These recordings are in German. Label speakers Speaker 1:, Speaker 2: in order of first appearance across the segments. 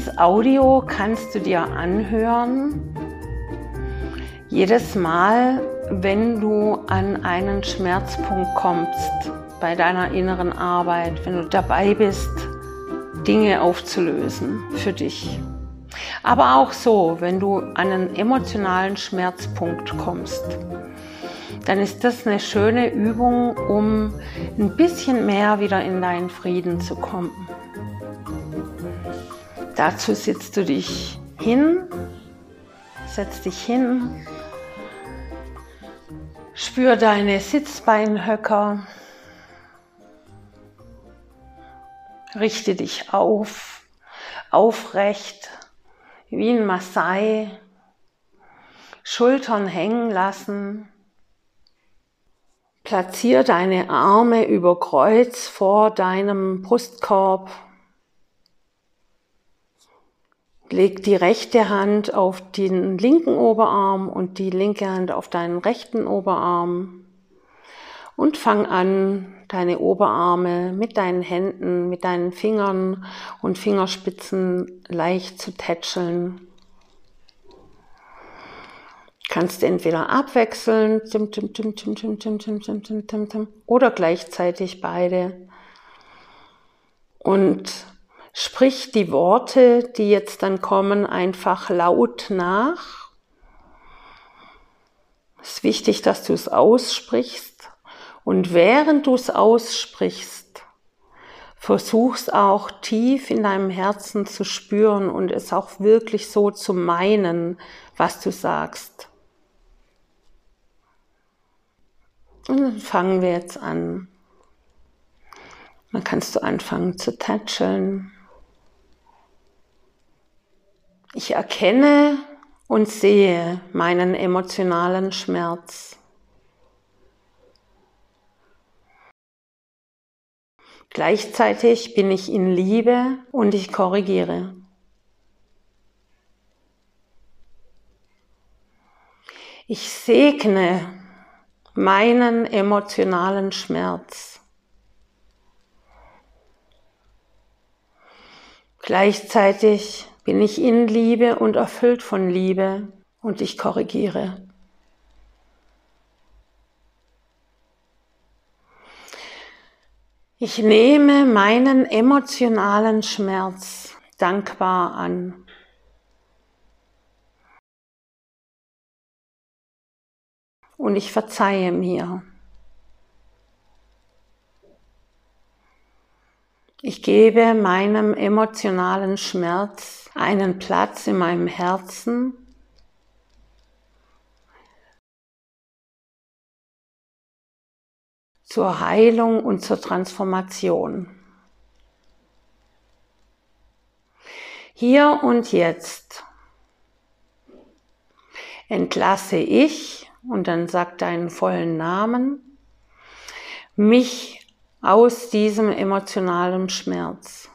Speaker 1: Dieses Audio kannst du dir anhören jedes Mal, wenn du an einen Schmerzpunkt kommst bei deiner inneren Arbeit, wenn du dabei bist, Dinge aufzulösen für dich. Aber auch so, wenn du an einen emotionalen Schmerzpunkt kommst, dann ist das eine schöne Übung, um ein bisschen mehr wieder in deinen Frieden zu kommen. Dazu sitzt du dich hin, setz dich hin, spür deine Sitzbeinhöcker, richte dich auf, aufrecht, wie ein Maasai, Schultern hängen lassen, platziere deine Arme über Kreuz vor deinem Brustkorb Leg die rechte Hand auf den linken Oberarm und die linke Hand auf deinen rechten Oberarm und fang an, deine Oberarme mit deinen Händen, mit deinen Fingern und Fingerspitzen leicht zu tätscheln. Kannst entweder abwechseln oder gleichzeitig beide. Und Sprich die Worte, die jetzt dann kommen, einfach laut nach. Es ist wichtig, dass du es aussprichst. Und während du es aussprichst, versuch's auch tief in deinem Herzen zu spüren und es auch wirklich so zu meinen, was du sagst. Und dann fangen wir jetzt an. Dann kannst du anfangen zu tätscheln. Ich erkenne und sehe meinen emotionalen Schmerz. Gleichzeitig bin ich in Liebe und ich korrigiere. Ich segne meinen emotionalen Schmerz. Gleichzeitig bin ich in Liebe und erfüllt von Liebe und ich korrigiere. Ich nehme meinen emotionalen Schmerz dankbar an. Und ich verzeihe mir. Ich gebe meinem emotionalen Schmerz einen Platz in meinem Herzen. zur Heilung und zur Transformation. Hier und jetzt entlasse ich, und dann sagt deinen vollen Namen, mich aus diesem emotionalen Schmerz.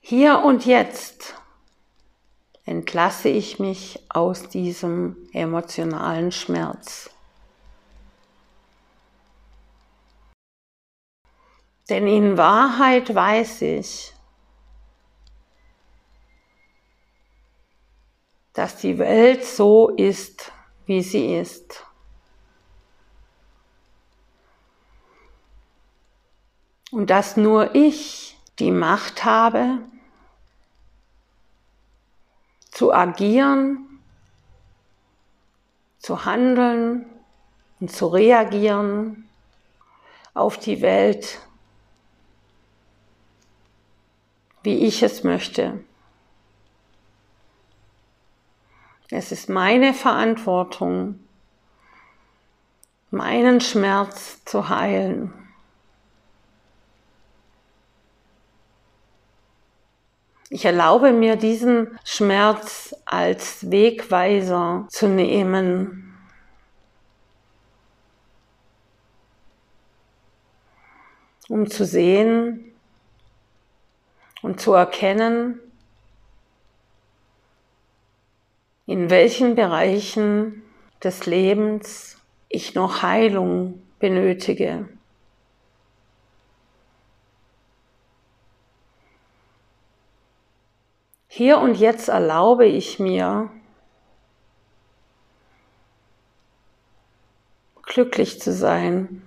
Speaker 1: Hier und jetzt entlasse ich mich aus diesem emotionalen Schmerz. Denn in Wahrheit weiß ich, dass die Welt so ist, wie sie ist. Und dass nur ich die Macht habe, zu agieren, zu handeln und zu reagieren auf die Welt, wie ich es möchte. Es ist meine Verantwortung, meinen Schmerz zu heilen. Ich erlaube mir diesen Schmerz als Wegweiser zu nehmen. um zu sehen und zu erkennen, in welchen Bereichen des Lebens ich noch Heilung benötige. Hier und jetzt erlaube ich mir, glücklich zu sein,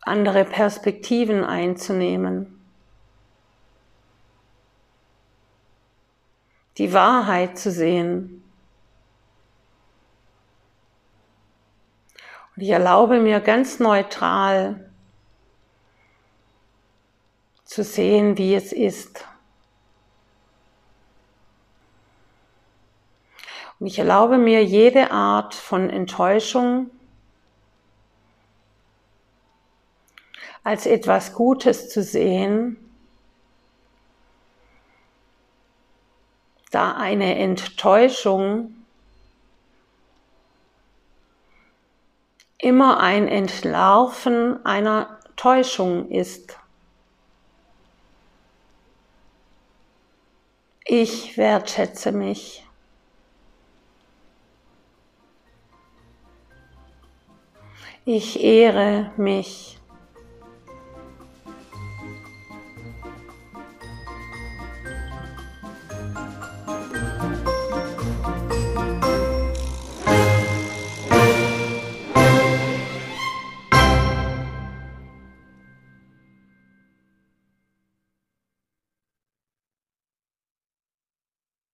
Speaker 1: andere Perspektiven einzunehmen, die Wahrheit zu sehen. Und ich erlaube mir ganz neutral zu sehen, wie es ist. Und ich erlaube mir jede Art von Enttäuschung als etwas Gutes zu sehen, da eine Enttäuschung immer ein Entlarven einer Täuschung ist. Ich wertschätze mich. Ich ehre mich.